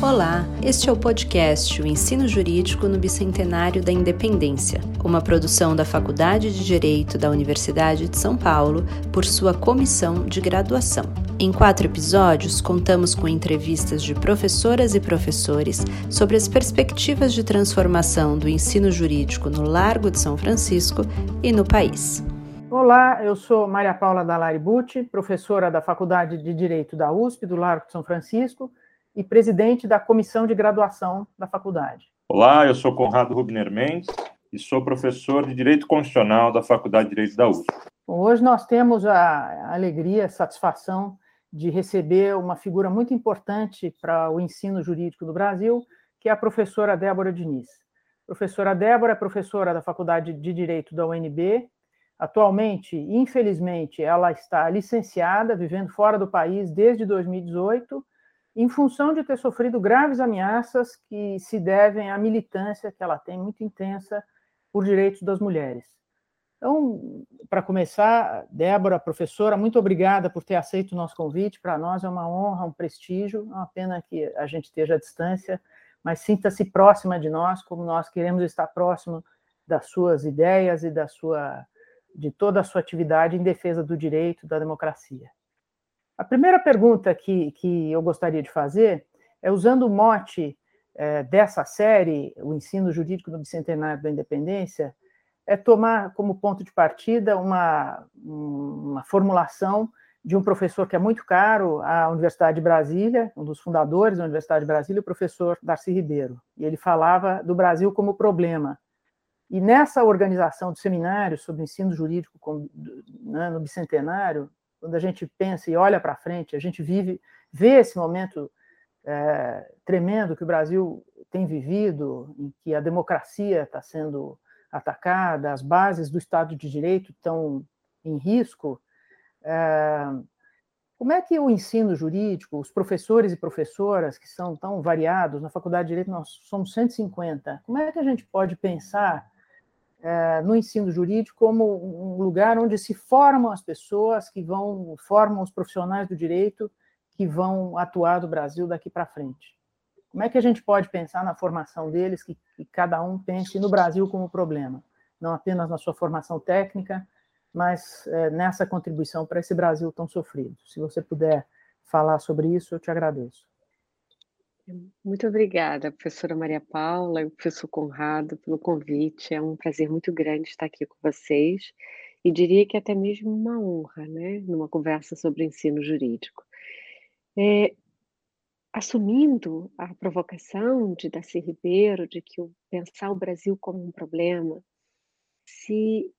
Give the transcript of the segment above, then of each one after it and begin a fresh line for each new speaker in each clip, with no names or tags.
Olá, este é o podcast O Ensino Jurídico no Bicentenário da Independência, uma produção da Faculdade de Direito da Universidade de São Paulo por sua comissão de graduação. Em quatro episódios, contamos com entrevistas de professoras e professores sobre as perspectivas de transformação do ensino jurídico no Largo de São Francisco e no país.
Olá, eu sou Maria Paula Dalari Bucci, professora da Faculdade de Direito da USP do Largo de São Francisco e presidente da comissão de graduação da faculdade.
Olá, eu sou Conrado Rubner Mendes e sou professor de Direito Constitucional da Faculdade de Direito da USP.
Hoje nós temos a alegria, a satisfação de receber uma figura muito importante para o ensino jurídico no Brasil, que é a professora Débora Diniz. Professora Débora é professora da Faculdade de Direito da UNB. Atualmente, infelizmente, ela está licenciada, vivendo fora do país desde 2018 em função de ter sofrido graves ameaças que se devem à militância que ela tem muito intensa por direitos das mulheres. Então, para começar, Débora, professora, muito obrigada por ter aceito o nosso convite. Para nós é uma honra, um prestígio. É uma pena que a gente esteja à distância, mas sinta-se próxima de nós, como nós queremos estar próximo das suas ideias e da sua, de toda a sua atividade em defesa do direito, da democracia. A primeira pergunta que, que eu gostaria de fazer é, usando o mote é, dessa série, o ensino jurídico no bicentenário da independência, é tomar como ponto de partida uma, uma formulação de um professor que é muito caro à Universidade de Brasília, um dos fundadores da Universidade de Brasília, o professor Darcy Ribeiro. E ele falava do Brasil como problema. E nessa organização de seminários sobre ensino jurídico né, no bicentenário, quando a gente pensa e olha para frente, a gente vive, vê esse momento é, tremendo que o Brasil tem vivido, em que a democracia está sendo atacada, as bases do Estado de Direito estão em risco. É, como é que o ensino jurídico, os professores e professoras que são tão variados, na Faculdade de Direito nós somos 150, como é que a gente pode pensar é, no ensino jurídico como um lugar onde se formam as pessoas que vão, formam os profissionais do direito que vão atuar do Brasil daqui para frente. Como é que a gente pode pensar na formação deles, que, que cada um pense no Brasil como problema, não apenas na sua formação técnica, mas é, nessa contribuição para esse Brasil tão sofrido. Se você puder falar sobre isso, eu te agradeço.
Muito obrigada, professora Maria Paula e professor Conrado, pelo convite. É um prazer muito grande estar aqui com vocês e diria que até mesmo uma honra, né, numa conversa sobre ensino jurídico. É, assumindo a provocação de Darcy Ribeiro de que o pensar o Brasil como um problema, se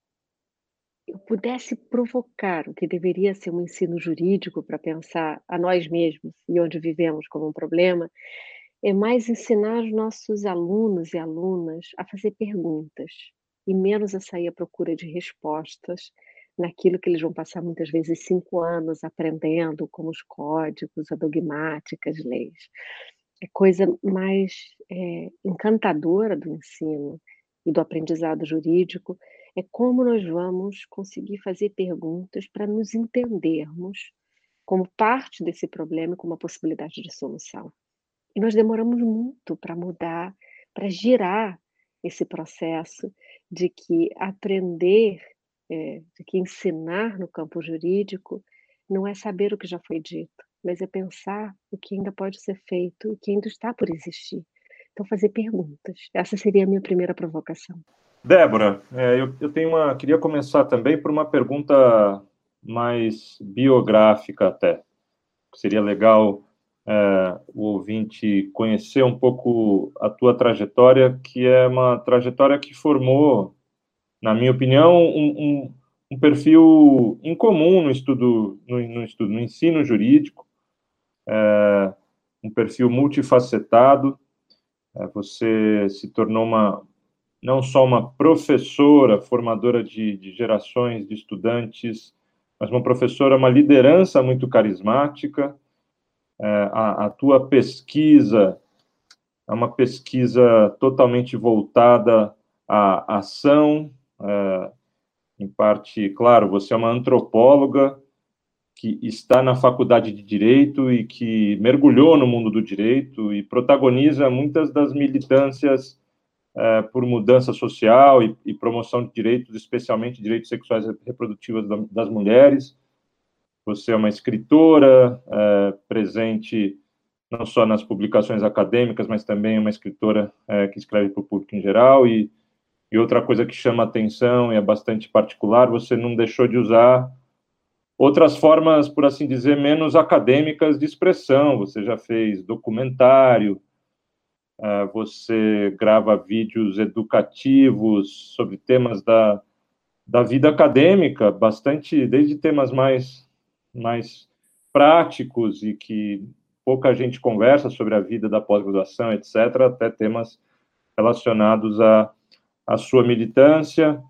eu pudesse provocar o que deveria ser um ensino jurídico para pensar a nós mesmos e onde vivemos como um problema, é mais ensinar os nossos alunos e alunas a fazer perguntas e menos a sair à procura de respostas naquilo que eles vão passar muitas vezes cinco anos aprendendo, como os códigos, a dogmática, as leis. É coisa mais é, encantadora do ensino e do aprendizado jurídico é como nós vamos conseguir fazer perguntas para nos entendermos como parte desse problema e como uma possibilidade de solução. E nós demoramos muito para mudar, para girar esse processo de que aprender, é, de que ensinar no campo jurídico não é saber o que já foi dito, mas é pensar o que ainda pode ser feito, o que ainda está por existir. Então, fazer perguntas. Essa seria a minha primeira provocação.
Débora, é, eu, eu, tenho uma, queria começar também por uma pergunta mais biográfica até. Seria legal é, o ouvinte conhecer um pouco a tua trajetória, que é uma trajetória que formou, na minha opinião, um, um, um perfil incomum no estudo, no, no, estudo, no ensino jurídico, é, um perfil multifacetado. É, você se tornou uma, não só uma professora, formadora de, de gerações de estudantes, mas uma professora, uma liderança muito carismática. É, a, a, tua pesquisa é uma pesquisa totalmente voltada à ação, é, em parte, claro, você é uma antropóloga que está na faculdade de direito e que mergulhou no mundo do direito e protagoniza muitas das militâncias é, por mudança social e, e, promoção de direitos, especialmente direitos sexuais e reprodutivos das mulheres. Você é uma escritora é, presente não só nas publicações acadêmicas, mas também uma escritora é, que escreve para o público em geral. E, e outra coisa que chama atenção e é bastante particular, você não deixou de usar outras formas, por assim dizer, menos acadêmicas de expressão. Você já fez documentário, você grava vídeos educativos sobre temas da, da vida acadêmica, bastante, desde temas mais, mais práticos e que pouca gente conversa sobre a vida da pós-graduação, etc., até temas relacionados à, à sua militância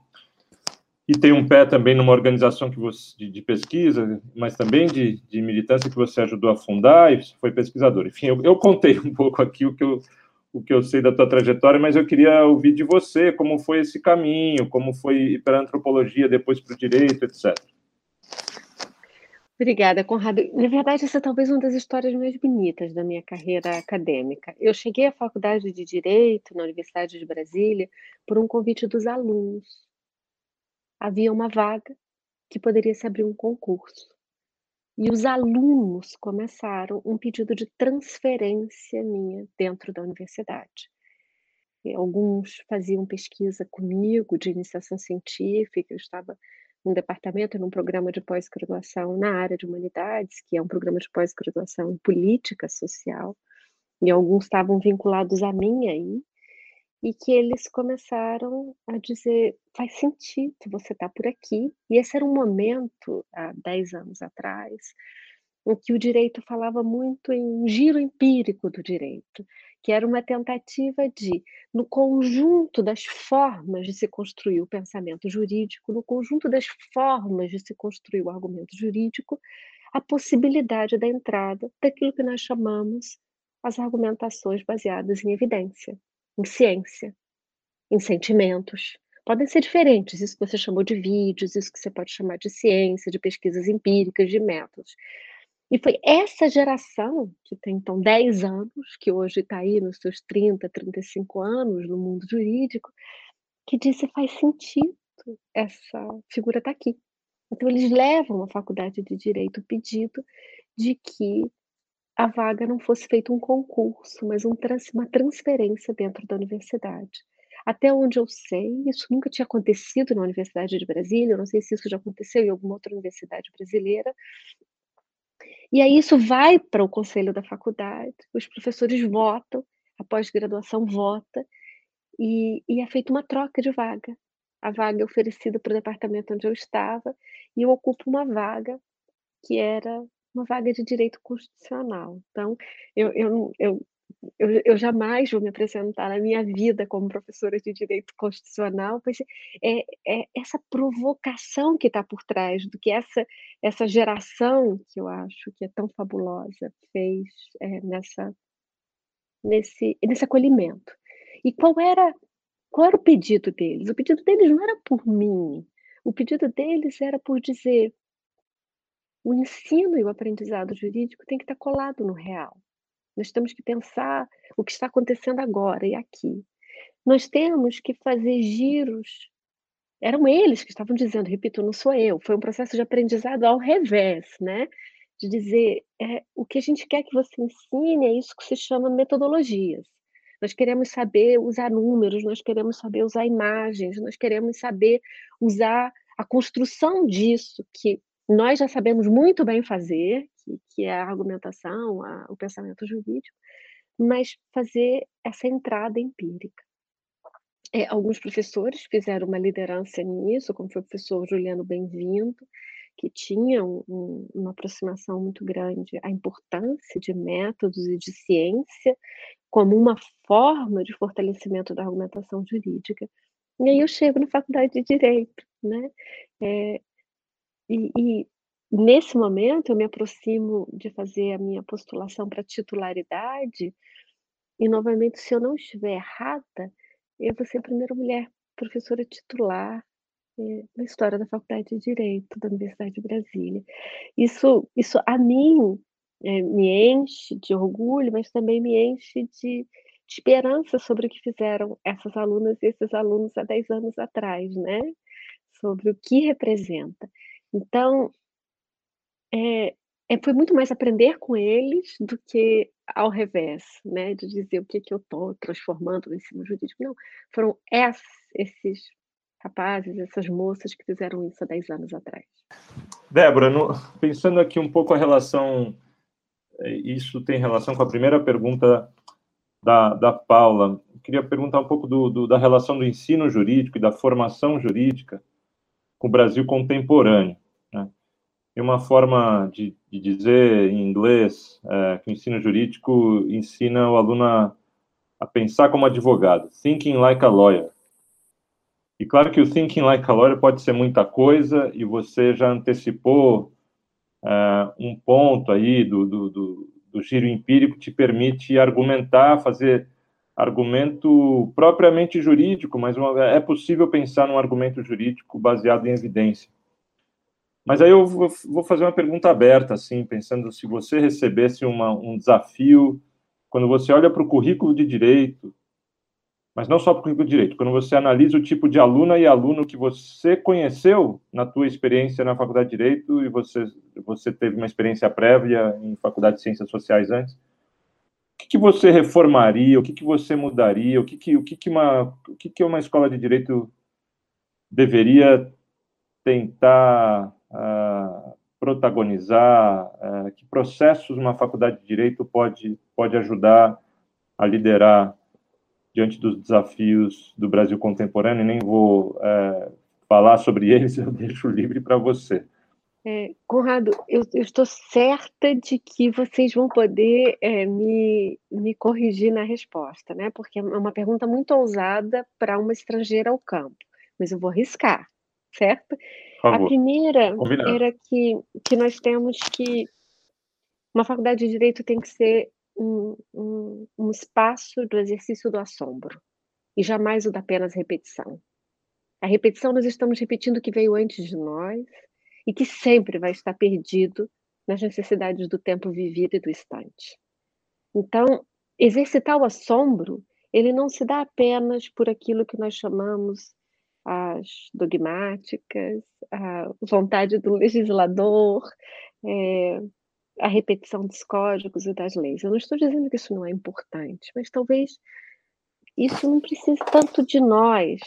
e tem um pé também numa organização que você, de, de pesquisa, mas também de, de, militância que você ajudou a fundar e foi pesquisador. Enfim, eu, eu, contei um pouco aqui o que eu, o que eu sei da tua trajetória, mas eu queria ouvir de você como foi esse caminho, como foi para a antropologia, depois para o direito, etc.
Obrigada, Conrado. Na verdade, essa é talvez uma das histórias mais bonitas da minha carreira acadêmica. Eu cheguei à Faculdade de Direito, na Universidade de Brasília, por um convite dos alunos havia uma vaga que poderia se abrir um concurso. E os alunos começaram um pedido de transferência minha dentro da universidade. E alguns faziam pesquisa comigo de iniciação científica, eu estava num departamento, num programa de pós-graduação na área de humanidades, que é um programa de pós-graduação em política social, e alguns estavam vinculados a mim aí, e que eles começaram a dizer: faz sentido você estar tá por aqui. E esse era um momento, há 10 anos atrás, em que o direito falava muito em um giro empírico do direito, que era uma tentativa de, no conjunto das formas de se construir o pensamento jurídico, no conjunto das formas de se construir o argumento jurídico, a possibilidade da entrada daquilo que nós chamamos as argumentações baseadas em evidência em ciência, em sentimentos. Podem ser diferentes, isso que você chamou de vídeos, isso que você pode chamar de ciência, de pesquisas empíricas, de métodos. E foi essa geração, que tem então 10 anos, que hoje está aí nos seus 30, 35 anos no mundo jurídico, que disse faz sentido essa figura estar tá aqui. Então, eles levam à faculdade de direito o pedido de que a vaga não fosse feito um concurso, mas um trans, uma transferência dentro da universidade. Até onde eu sei, isso nunca tinha acontecido na Universidade de Brasília, eu não sei se isso já aconteceu em alguma outra universidade brasileira. E aí isso vai para o conselho da faculdade, os professores votam, a pós-graduação vota, e, e é feita uma troca de vaga. A vaga é oferecida para o departamento onde eu estava, e eu ocupo uma vaga que era uma vaga de direito constitucional. Então, eu, eu, eu, eu, eu jamais vou me apresentar na minha vida como professora de direito constitucional, pois é, é essa provocação que está por trás do que essa, essa geração, que eu acho que é tão fabulosa, fez é, nessa, nesse, nesse acolhimento. E qual era, qual era o pedido deles? O pedido deles não era por mim, o pedido deles era por dizer: o ensino e o aprendizado jurídico tem que estar colado no real. Nós temos que pensar o que está acontecendo agora e aqui. Nós temos que fazer giros. Eram eles que estavam dizendo, repito, não sou eu. Foi um processo de aprendizado ao revés, né? De dizer, é, o que a gente quer que você ensine é isso que se chama metodologias. Nós queremos saber usar números, nós queremos saber usar imagens, nós queremos saber usar a construção disso que nós já sabemos muito bem fazer, que, é a argumentação, a, o pensamento jurídico, mas fazer essa entrada empírica. É, alguns professores fizeram uma liderança nisso, como foi o professor Juliano Bem-vindo, que tinha um, uma aproximação muito grande à importância de métodos e de ciência como uma forma de fortalecimento da argumentação jurídica. E aí eu chego na faculdade de Direito, né? É, e, e, nesse momento eu me aproximo de fazer a minha postulação para titularidade, e novamente, se eu não estiver errada, eu vou ser a primeira mulher professora titular é, na história da Faculdade de Direito da Universidade de Brasília. Isso, isso a mim é, me enche de orgulho, mas também me enche de, de, esperança sobre o que fizeram essas alunas e esses alunos há 10 anos atrás, né? Sobre o que representa. Então, é, é, foi muito mais aprender com eles do que ao revés, né, de dizer o que, que eu estou transformando no ensino jurídico. Não, foram esses rapazes, essas moças que fizeram isso há 10 anos atrás.
Débora, no, pensando aqui um pouco a relação, é, isso tem relação com a primeira pergunta da, da Paula. Eu queria perguntar um pouco do, do, da relação do ensino jurídico e da formação jurídica com o Brasil contemporâneo. Né? Tem uma forma de, de dizer em inglês é, que o ensino jurídico ensina o aluno a, a pensar como advogado, thinking like a lawyer. E claro que o thinking like a lawyer pode ser muita coisa, e você já antecipou é, um ponto aí do, do, do, do giro empírico, te permite argumentar, fazer argumento propriamente jurídico, mas uma, é possível pensar num argumento jurídico baseado em evidência. Mas aí eu vou fazer uma pergunta aberta, assim, pensando se você recebesse uma, um desafio, quando você olha para o currículo de direito, mas não só para o currículo de direito, quando você analisa o tipo de aluna e aluno que você conheceu na tua experiência na faculdade de direito e você você teve uma experiência prévia em faculdade de ciências sociais antes, que, você reformaria, o que, que você mudaria, o que que o que que uma o que que uma escola de direito deveria tentar uh, protagonizar, uh, que processos uma faculdade de direito pode, pode ajudar a liderar diante dos desafios do Brasil contemporâneo, nem vou uh, falar sobre eles, eu deixo livre para você.
É, Conrado, eu, eu, estou certa de que vocês vão poder é, me, me corrigir na resposta, né? Porque é uma pergunta muito ousada para uma estrangeira ao campo, mas eu vou arriscar, certo? A primeira Combinado. era que, que nós temos que. Uma faculdade de direito tem que ser um, um, um espaço do exercício do assombro, e jamais o da apenas repetição. A repetição, nós estamos repetindo o que veio antes de nós e que sempre vai estar perdido nas necessidades do tempo vivido e do instante. Então, exercitar o assombro, ele não se dá apenas por aquilo que nós chamamos as dogmáticas, a vontade do legislador, é, a repetição dos códigos e das leis. Eu não estou dizendo que isso não é importante, mas talvez isso não precise tanto de nós,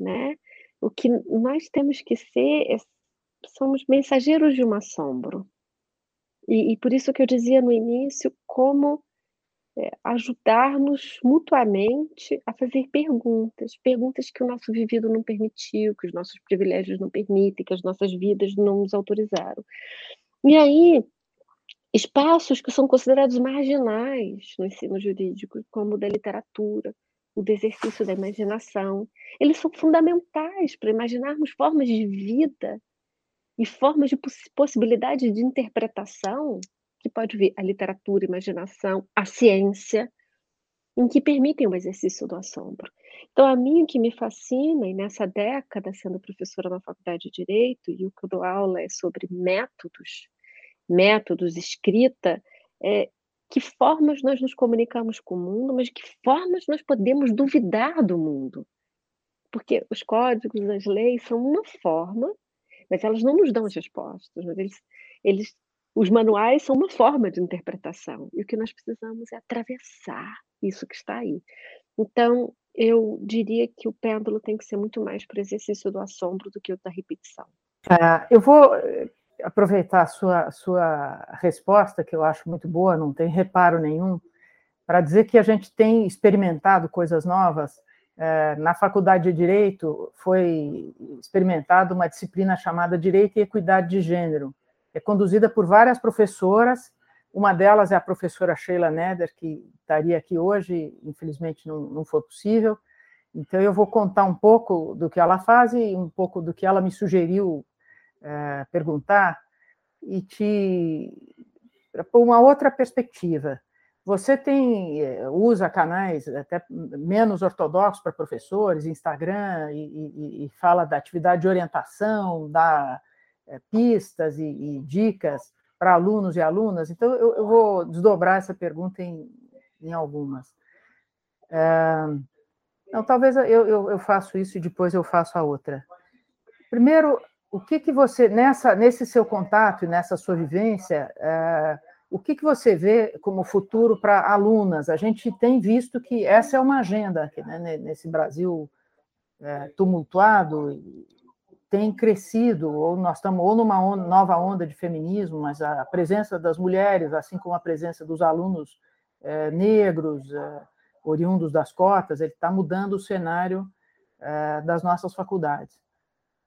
né? O que nós temos que ser é, somos mensageiros de um assombro. E, e por isso que eu dizia no início como é, mutuamente a fazer perguntas, perguntas que o nosso vivido não permitiu, que os nossos privilégios não permitem, que as nossas vidas não nos autorizaram. E aí, espaços que são considerados marginais no ensino jurídico, como o da literatura, o do exercício da imaginação, eles são fundamentais para imaginarmos formas de vida e formas de poss possibilidade de interpretação que pode vir a literatura, a imaginação, a ciência, em que permitem o exercício do assombro. Então, a mim, o que me fascina, e nessa década, sendo professora na Faculdade de Direito, e o que eu dou aula é sobre métodos, métodos, escrita, é, que formas nós nos comunicamos com o mundo, mas que formas nós podemos duvidar do mundo. Porque os códigos, as leis são uma forma, mas elas não nos dão as respostas, eles, eles os manuais são uma forma de interpretação e o que nós precisamos é atravessar isso que está aí. Então, eu diria que o pêndulo tem que ser muito mais para o exercício do assombro do que o da repetição.
É, eu vou eh, aproveitar a sua, sua resposta, que eu acho muito boa, não tem reparo nenhum, para dizer que a gente tem experimentado coisas novas. É, na faculdade de Direito foi experimentada uma disciplina chamada Direito e Equidade de Gênero, é conduzida por várias professoras, uma delas é a professora Sheila Neder, que estaria aqui hoje, infelizmente não, não foi possível. Então, eu vou contar um pouco do que ela faz e um pouco do que ela me sugeriu é, perguntar, e te. por uma outra perspectiva. Você tem eh, usa canais até menos ortodoxos para professores, Instagram, e, e, e, fala da atividade de orientação, dá é, pistas e, e dicas para alunos e alunas. Então, eu, eu, vou desdobrar essa pergunta em, em algumas. É, talvez eu, eu, eu faço isso e depois eu faço a outra. Primeiro, o que, que você, nessa, nesse seu contato e nessa sua vivência, é, o que, que você vê como futuro para alunas? A gente tem visto que essa é uma agenda aqui, né, nesse Brasil é, tumultuado, tem crescido, ou nós estamos ou numa onda, nova onda de feminismo, mas a presença das mulheres, assim como a presença dos alunos é, negros, é, oriundos das cotas, ele está mudando o cenário é, das nossas faculdades.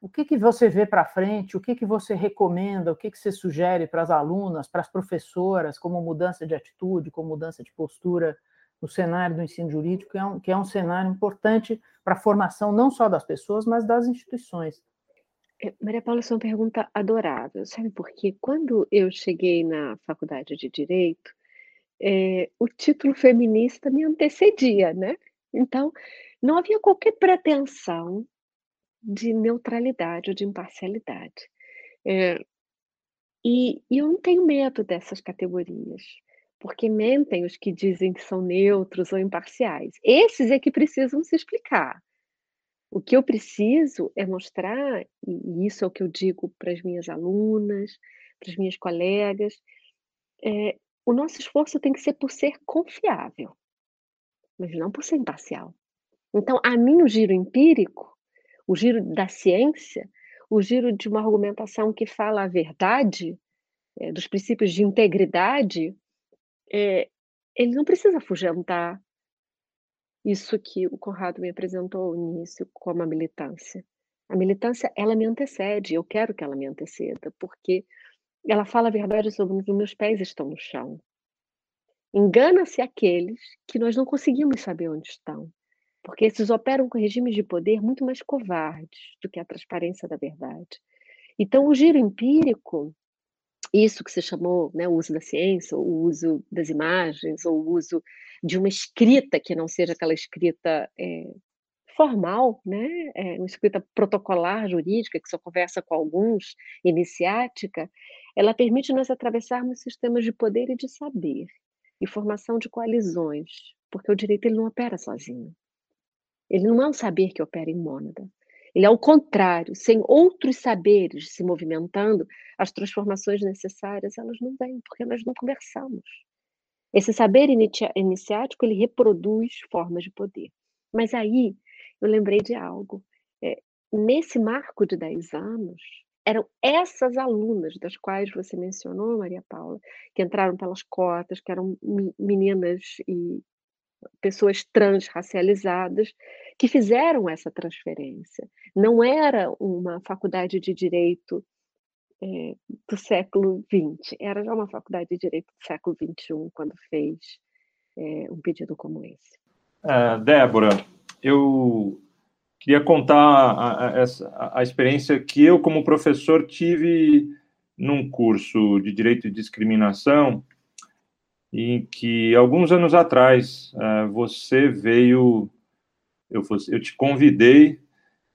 O que, que você vê para frente? O que, que você recomenda? O que, que você sugere para as alunas, para as professoras, como mudança de atitude, como mudança de postura no cenário do ensino jurídico, que é um, que é um cenário importante para a formação não só das pessoas, mas das instituições?
É, Maria Paula, essa é pergunta adorável, sabe por quê? Quando eu cheguei na faculdade de Direito, é, o título feminista me antecedia, né? Então, não havia qualquer pretensão de neutralidade ou de imparcialidade. É, e, e eu não tenho medo dessas categorias, porque mentem os que dizem que são neutros ou imparciais. Esses é que precisam se explicar. O que eu preciso é mostrar, e isso é o que eu digo para as minhas alunas, para as minhas colegas, é, o nosso esforço tem que ser por ser confiável, mas não por ser imparcial. Então, a mim, o giro empírico o giro da ciência, o giro de uma argumentação que fala a verdade, é, dos princípios de integridade, é, ele não precisa afugentar isso que o Conrado me apresentou ao início como a militância. A militância, ela me antecede, eu quero que ela me anteceda, porque ela fala a verdade sobre os meus pés estão no chão. Engana-se aqueles que nós não conseguimos saber onde estão porque esses operam com regimes de poder muito mais covardes do que a transparência da verdade. Então, o giro empírico, isso que você chamou, né, o uso da ciência, o uso das imagens, ou o uso de uma escrita que não seja aquela escrita é, formal, né, é, uma escrita protocolar jurídica, que só conversa com alguns, iniciática, ela permite nós atravessarmos sistemas de poder e de saber, e formação de coalizões, porque o direito ele não opera sozinho. Ele não é um saber que opera em mônada. Ele é o contrário. Sem outros saberes se movimentando, as transformações necessárias elas não vêm, porque nós não conversamos. Esse saber iniciático ele reproduz formas de poder. Mas aí eu lembrei de algo. É, nesse marco de 10 anos, eram essas alunas das quais você mencionou, Maria Paula, que entraram pelas cotas, que eram meninas e pessoas transracializadas que fizeram essa transferência. Não era uma faculdade de direito é, do século XX, era já uma faculdade de direito do século XXI quando fez é, um pedido como esse.
É, Débora, eu queria contar a, a, a, experiência que eu, como professor, tive num curso de direito de discriminação em que alguns anos atrás uh, você veio, eu, eu te convidei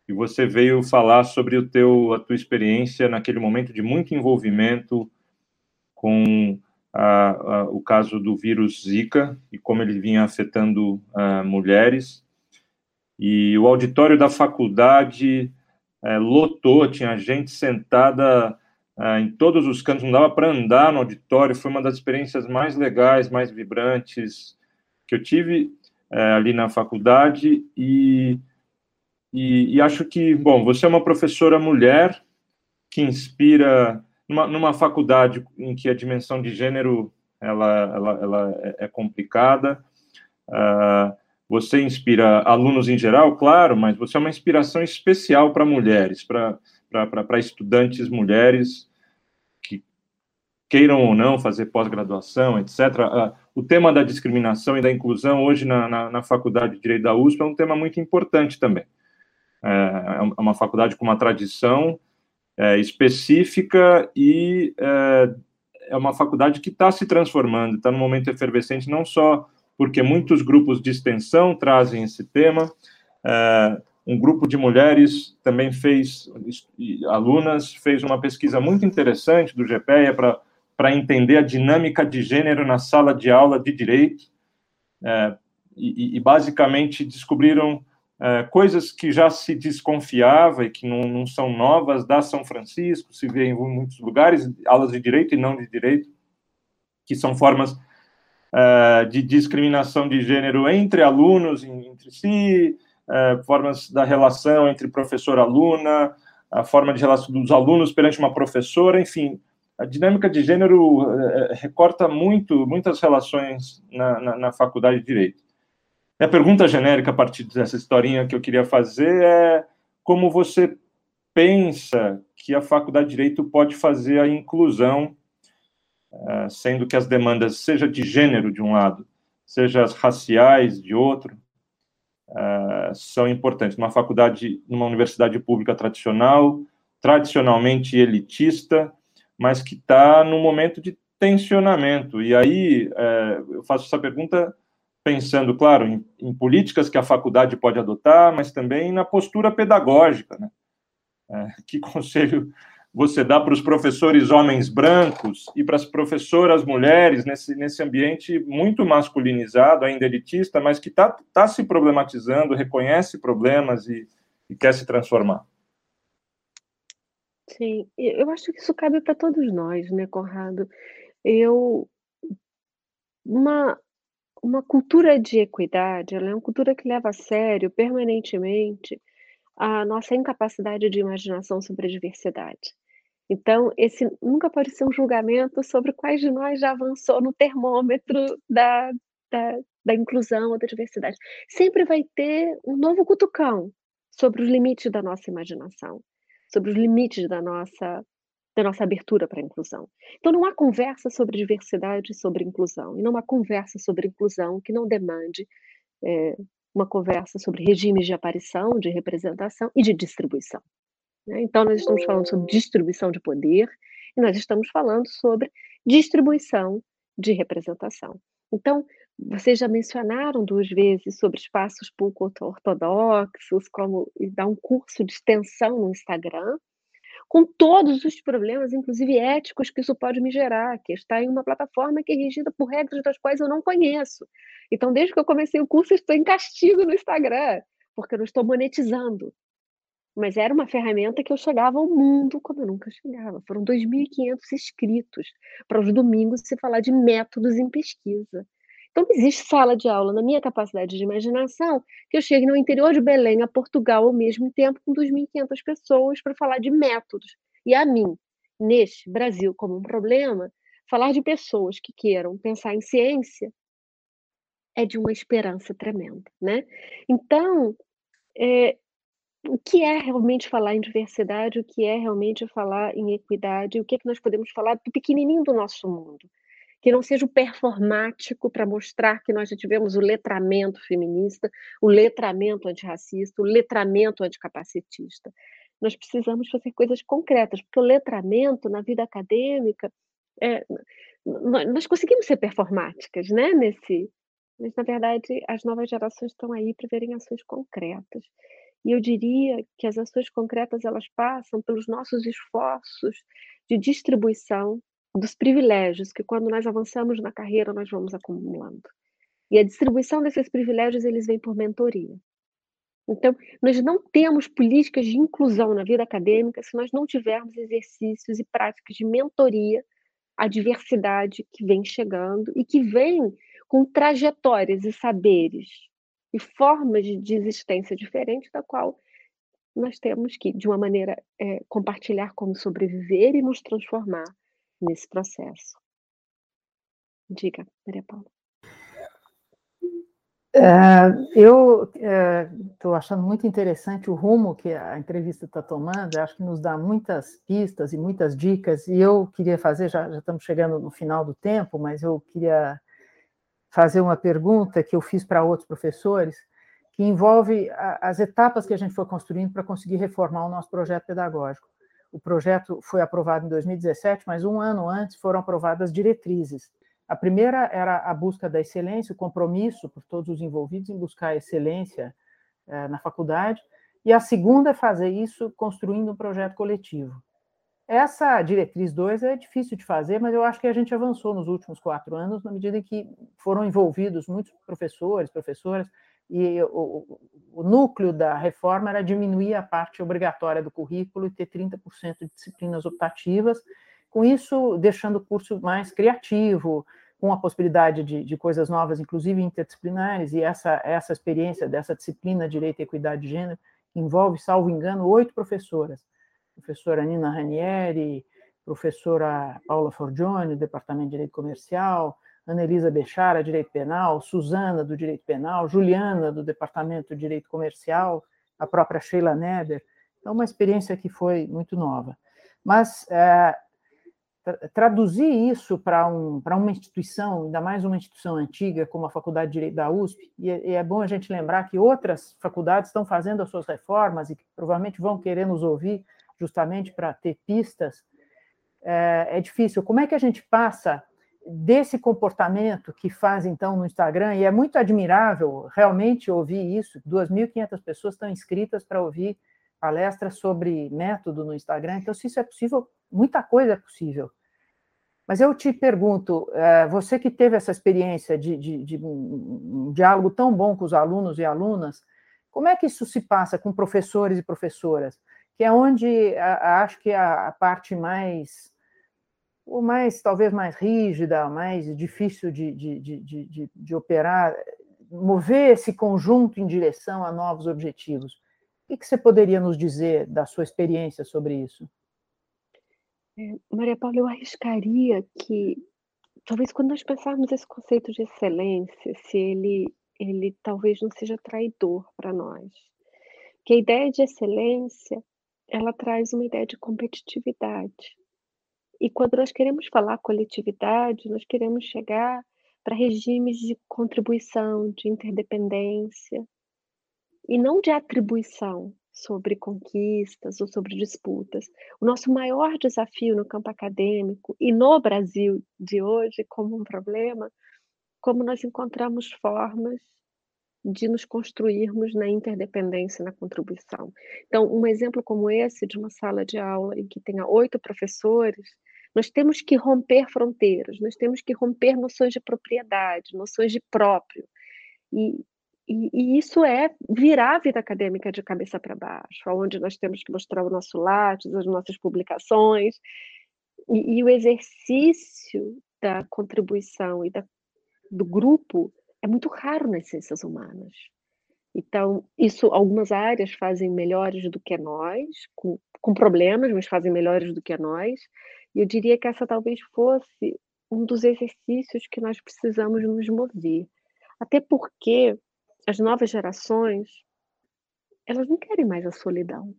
e você veio falar sobre o teu, a tua experiência naquele momento de muito envolvimento com a, a, o caso do vírus Zika e como ele vinha afetando uh, mulheres. E o auditório da faculdade uh, lotou, tinha gente sentada ah, em todos os cantos, não dava para andar no auditório, foi uma das experiências mais legais, mais vibrantes que eu tive eh, ali na faculdade, e, e, e, acho que, bom, você é uma professora mulher que inspira, numa, numa faculdade em que a dimensão de gênero ela, ela, ela é, é complicada, uh, você inspira alunos em geral, claro, mas você é uma inspiração especial para mulheres, para estudantes mulheres, queiram ou não fazer pós-graduação, etc. O tema da discriminação e da inclusão hoje na, na, na, Faculdade de Direito da USP é um tema muito importante também. É, é uma faculdade com uma tradição é, específica e é, é uma faculdade que está se transformando, está num momento efervescente, não só porque muitos grupos de extensão trazem esse tema, é, um grupo de mulheres também fez, alunas, fez uma pesquisa muito interessante do GPEA para entender a dinâmica de gênero na sala de aula de direito, é, e, e, basicamente descobriram é, coisas que já se desconfiava e que não, não, são novas da São Francisco, se vê em muitos lugares, aulas de direito e não de direito, que são formas é, de discriminação de gênero entre alunos, entre si, é, formas da relação entre professor-aluna, a forma de relação dos alunos perante uma professora, enfim, a dinâmica de gênero é, recorta muito, muitas relações na, na, na faculdade de Direito. A pergunta genérica a partir dessa historinha que eu queria fazer é como você pensa que a faculdade de Direito pode fazer a inclusão, é, sendo que as demandas, seja de gênero de um lado, seja as raciais de outro, é, são importantes. Uma faculdade, numa universidade pública tradicional, tradicionalmente elitista, mas que está no momento de tensionamento. E aí é, eu faço essa pergunta pensando, claro, em, em, políticas que a faculdade pode adotar, mas também na postura pedagógica. Né? É, que conselho você dá para os professores homens brancos e para as professoras mulheres nesse, nesse ambiente muito masculinizado, ainda elitista, mas que está tá se problematizando, reconhece problemas e, e quer se transformar?
Sim, eu acho que isso cabe para todos nós, né, Conrado? Eu uma uma cultura de equidade, ela é uma cultura que leva a sério permanentemente a nossa incapacidade de imaginação sobre a diversidade. Então, esse nunca pode ser um julgamento sobre quais de nós já avançou no termômetro da, da, da inclusão ou da diversidade. Sempre vai ter um novo cutucão sobre os limites da nossa imaginação, sobre os limites da nossa da nossa abertura para a inclusão. Então, não há conversa sobre diversidade sobre inclusão, e não há conversa sobre inclusão que não demande é, uma conversa sobre regimes de aparição, de representação e de distribuição. Né? Então, nós estamos falando sobre distribuição de poder e nós estamos falando sobre distribuição de representação. Então, vocês já mencionaram duas vezes sobre espaços pouco ortodoxos, como dar um curso de extensão no Instagram, com todos os problemas, inclusive éticos, que isso pode me gerar, que está em uma plataforma que é regida por regras das quais eu não conheço. Então, desde que eu comecei o curso, estou em castigo no Instagram, porque eu não estou monetizando. Mas era uma ferramenta que eu chegava ao mundo como eu nunca chegava. Foram 2.500 inscritos para os domingos se falar de métodos em pesquisa. Então, não existe sala de aula, na minha capacidade de imaginação, que eu chegue no interior de Belém, a Portugal, ao mesmo tempo, com 2.500 pessoas para falar de métodos. E a mim, neste Brasil, como um problema, falar de pessoas que queiram pensar em ciência é de uma esperança tremenda, né? Então, é, o que é realmente falar em diversidade, o que é realmente falar em equidade, o que é que nós podemos falar do pequenininho do nosso mundo? Que não seja o performático para mostrar que nós já tivemos o letramento feminista, o letramento antirracista, o letramento anticapacitista. Nós precisamos fazer coisas concretas, porque o letramento na vida acadêmica, é, nós conseguimos ser performáticas, né? Nesse, mas na verdade as novas gerações estão aí para verem ações concretas. E eu diria que as ações concretas elas passam pelos nossos esforços de distribuição dos privilégios que quando nós avançamos na carreira nós vamos acumulando. E a distribuição desses privilégios eles vêm por mentoria. Então, nós não temos políticas de inclusão na vida acadêmica se nós não tivermos exercícios e práticas de mentoria à diversidade que vem chegando e que vem com trajetórias e saberes e formas de existência diferentes da qual nós temos que, de uma maneira, é, compartilhar como sobreviver e nos transformar nesse processo. Diga, Maria Paula.
É, eu estou é, achando muito interessante o rumo que a entrevista está tomando, acho que nos dá muitas pistas e muitas dicas, e eu queria fazer, já, já estamos chegando no final do tempo, mas eu queria fazer uma pergunta que eu fiz para outros professores, que envolve a, as etapas que a gente foi construindo para conseguir reformar o nosso projeto pedagógico. O projeto foi aprovado em 2017, mas um ano antes foram aprovadas diretrizes. A primeira era a busca da excelência, o compromisso por todos os envolvidos em buscar a excelência eh, na faculdade, e a segunda é fazer isso construindo um projeto coletivo. Essa diretriz 2 é difícil de fazer, mas eu acho que a gente avançou nos últimos quatro anos, na medida em que foram envolvidos muitos professores, professoras, e o, o, núcleo da reforma era diminuir a parte obrigatória do currículo e ter 30% de disciplinas optativas, com isso deixando o curso mais criativo, com a possibilidade de, de coisas novas, inclusive interdisciplinares, e essa, essa experiência dessa disciplina Direito Equidade de Gênero envolve, salvo engano, oito professoras. Professora Nina Ranieri, professora Paula Forgione, do Departamento de Direito Comercial, Ana Elisa Bechara, Direito Penal, Suzana, do Direito Penal, Juliana, do Departamento de Direito Comercial, a própria Sheila Neber. Então, uma experiência que foi muito nova. Mas é, traduzir isso para um, uma instituição, ainda mais uma instituição antiga como a Faculdade de Direito da USP, e é, e é bom a gente lembrar que outras faculdades estão fazendo as suas reformas e que provavelmente vão querer nos ouvir justamente para ter pistas, é, é difícil. Como é que a gente passa desse comportamento que faz então no Instagram, e é muito admirável realmente ouvir isso, 2.500 pessoas estão inscritas para ouvir palestras sobre método no Instagram, então se isso é possível, muita coisa é possível. Mas eu te pergunto, é, você que teve essa experiência de, de, de um diálogo tão bom com os alunos e alunas, como é que isso se passa com professores e professoras? Que é onde acho que a, a parte mais ou mais, talvez mais rígida, mais difícil de, de, de, de, de operar, mover esse conjunto em direção a novos objetivos. O que você poderia nos dizer da sua experiência sobre isso?
É, Maria Paula, eu arriscaria que, talvez quando nós pensarmos esse conceito de excelência, se ele, ele talvez não seja traidor para nós. Que a ideia de excelência, ela traz uma ideia de competitividade. E quando nós queremos falar coletividade, nós queremos chegar para regimes de contribuição, de interdependência, e não de atribuição sobre conquistas ou sobre disputas. O nosso maior desafio no campo acadêmico e no Brasil de hoje, como um problema, como nós encontramos formas de nos construirmos na interdependência, na contribuição. Então, um exemplo como esse de uma sala de aula em que tenha oito professores, nós temos que romper fronteiras, nós temos que romper noções de propriedade, noções de próprio. E, e, e isso é virar a vida acadêmica de cabeça para baixo, onde nós temos que mostrar o nosso látis, as nossas publicações. E, e o exercício da contribuição e da, do grupo é muito raro nas ciências humanas. Então, isso, algumas áreas fazem melhores do que nós, com, com problemas, mas fazem melhores do que nós. E eu diria que essa talvez fosse um dos exercícios que nós precisamos nos mover. Até porque as novas gerações, elas não querem mais a solidão.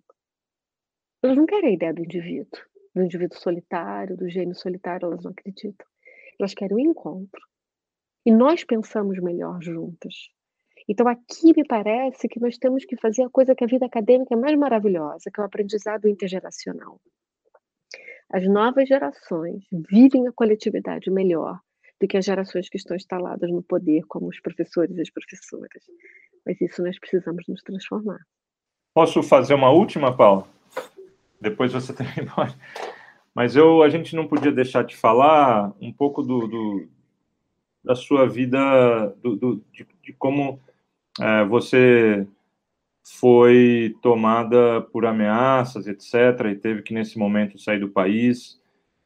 Elas não querem a ideia do indivíduo, do indivíduo solitário, do gênio solitário, elas não acreditam. Elas querem o um encontro. E nós pensamos melhor juntas. Então, aqui me parece que nós temos que fazer a coisa que a vida acadêmica é mais maravilhosa, que é o aprendizado intergeracional. As novas gerações vivem a coletividade melhor do que as gerações que estão instaladas no poder, como os professores e as professoras. Mas isso nós precisamos nos transformar.
Posso fazer uma última, Paula? Depois você pode. Mas eu, a gente não podia deixar de falar um pouco do, do da sua vida, do, do de, de, como é, você foi tomada por ameaças, etc., e teve que, nesse momento, sair do país.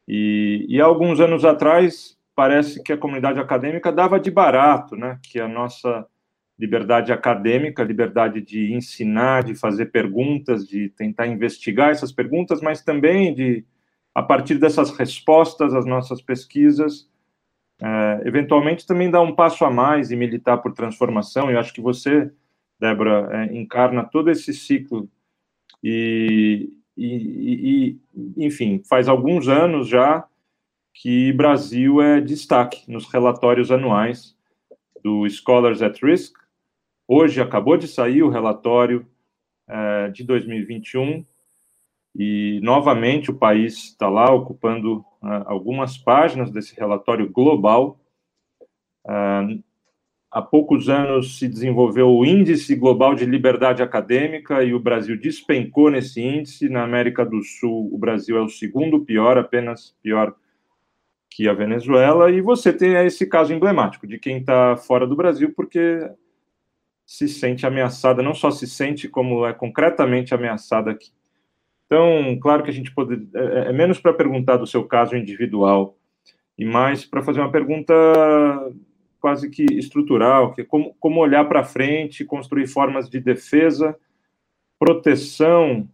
E, e alguns anos atrás, parece que a comunidade acadêmica dava de barato, né? Que a nossa liberdade acadêmica, liberdade de ensinar, de fazer perguntas, de tentar investigar essas perguntas, mas também de, a partir dessas respostas às nossas pesquisas, é, eventualmente também dar um passo a mais e militar por transformação. Eu acho que você Débora, é, encarna todo esse ciclo e, e, e, enfim, faz alguns anos já que Brasil é destaque nos relatórios anuais do Scholars at Risk. Hoje acabou de sair o relatório é, de 2021 E, novamente, o país está lá ocupando uh, algumas páginas desse relatório global. Uh, há poucos anos se desenvolveu o Índice Global de Liberdade Acadêmica e o Brasil despencou nesse índice. Na América do Sul, o Brasil é o segundo pior, apenas pior que a Venezuela. E você tem esse caso emblemático de quem está fora do Brasil porque se sente ameaçada, não só se sente, como é concretamente ameaçada aqui. Então, claro que a gente pode. É, é menos para perguntar do seu caso individual e mais para fazer uma pergunta quase que estrutural, que é como, como olhar para frente, construir formas de defesa, proteção,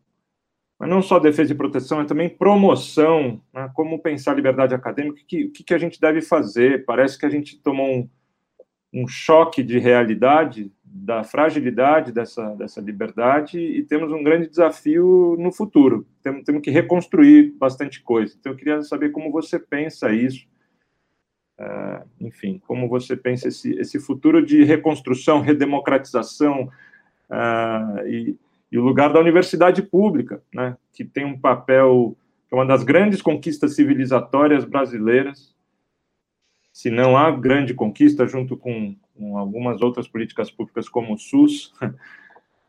mas não só defesa e proteção, é também promoção, né? como pensar liberdade acadêmica, o que, que, que, a gente deve fazer? Parece que a gente tomou um, um choque de realidade, da fragilidade dessa, dessa liberdade, e temos um grande desafio no futuro. Temos, temos que reconstruir bastante coisa. Então, eu queria saber como você pensa isso, Uh, enfim, como você pensa esse, esse futuro de reconstrução, redemocratização uh, e, e, o lugar da universidade pública, né, que tem um papel, é uma das grandes conquistas civilizatórias brasileiras, se não há grande conquista, junto com, com algumas outras políticas públicas como o SUS,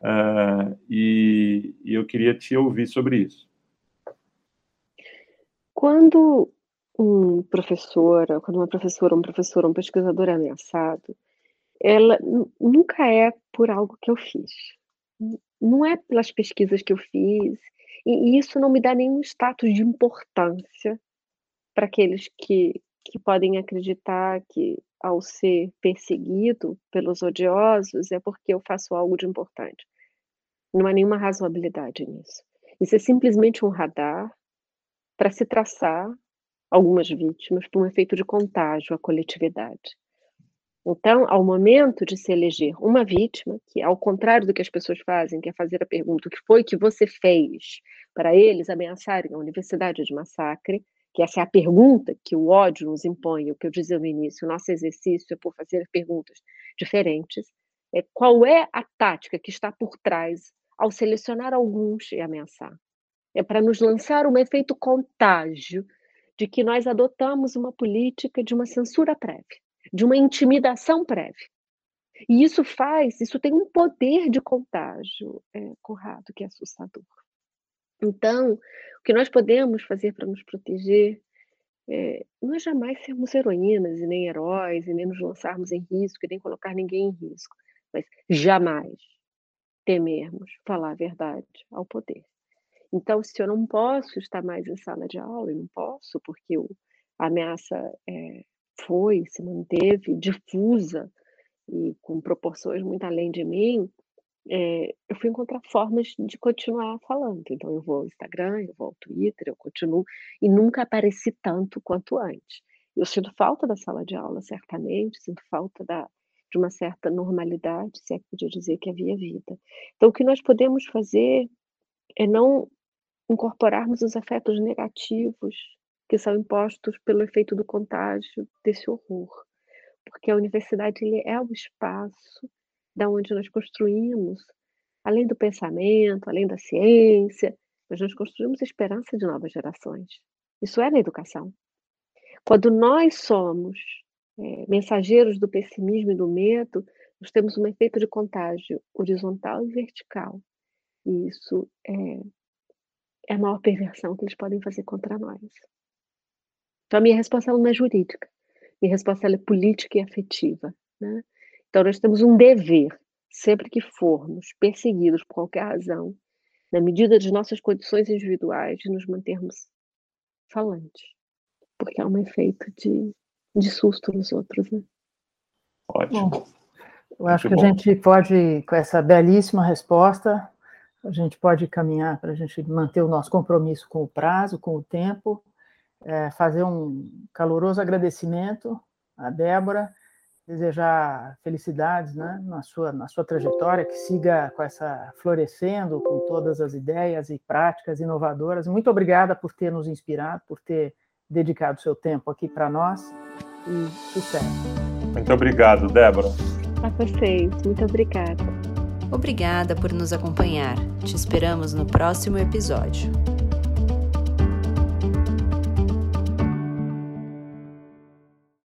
uh, e, e eu queria te ouvir sobre isso.
Quando um professor, quando uma professora, um professor, um pesquisador é ameaçado, ela nunca é por algo que eu fiz. Não é pelas pesquisas que eu fiz, e isso não me dá nenhum status de importância para aqueles que, que podem acreditar que, ao ser perseguido pelos odiosos, é porque eu faço algo de importante. Não há nenhuma razoabilidade nisso. Isso é simplesmente um radar para se traçar algumas vítimas por um efeito de contágio à coletividade. Então, ao momento de se eleger uma vítima, que ao contrário do que as pessoas fazem, que é fazer a pergunta o que foi que você fez para eles ameaçarem a universidade de massacre, que essa é a pergunta que o ódio nos impõe, o que eu dizia no início, o nosso exercício é por fazer perguntas diferentes, é qual é a tática que está por trás ao selecionar alguns e ameaçar? É para nos lançar um efeito contágio de que nós adotamos uma política de uma censura prévia, de uma intimidação prévia. E isso faz, isso tem um poder de contágio, é, Conrado, que é assustador. Então, o que nós podemos fazer para nos proteger é, é jamais sermos heroínas e nem heróis, e nem nos lançarmos em risco, e nem colocar ninguém em risco, mas jamais temermos falar a verdade ao poder. Então, se eu não posso estar mais em sala de aula, eu não posso, porque o, a ameaça é, foi, se manteve difusa e com proporções muito além de mim, é, eu fui encontrar formas de continuar falando. Então, eu vou ao Instagram, eu vou ao Twitter, eu continuo, e nunca apareci tanto quanto antes. Eu sinto falta da sala de aula, certamente, sinto falta da, de uma certa normalidade, se é que podia dizer que havia vida. Então, o que nós podemos fazer é não incorporarmos os afetos negativos que são impostos pelo efeito do contágio desse horror. Porque a universidade ele é o espaço da onde nós construímos, além do pensamento, além da ciência, mas nós construímos a esperança de novas gerações. Isso é na educação. Quando nós somos é, mensageiros do pessimismo e do medo, nós temos um efeito de contágio horizontal e vertical. E isso é é a maior perversão que eles podem fazer contra nós. Então, a minha resposta não é jurídica, minha resposta é política e afetiva. Né? Então, nós temos um dever, sempre que formos perseguidos por qualquer razão, na medida de nossas condições individuais, de nos mantermos falantes, porque há um efeito de, de susto nos outros. Né?
Ótimo. Bom,
eu acho Muito que bom. a gente pode, com essa belíssima resposta, a gente pode caminhar para a gente manter o nosso compromisso com o prazo, com o tempo, é, fazer um caloroso agradecimento à Débora, desejar felicidades né, na, sua, na sua trajetória, que siga com essa florescendo, com todas as ideias e práticas inovadoras. Muito obrigada por ter nos inspirado, por ter dedicado seu tempo aqui para nós e sucesso.
Muito obrigado, Débora.
A vocês, muito obrigada.
Obrigada por nos acompanhar. Te esperamos no próximo episódio.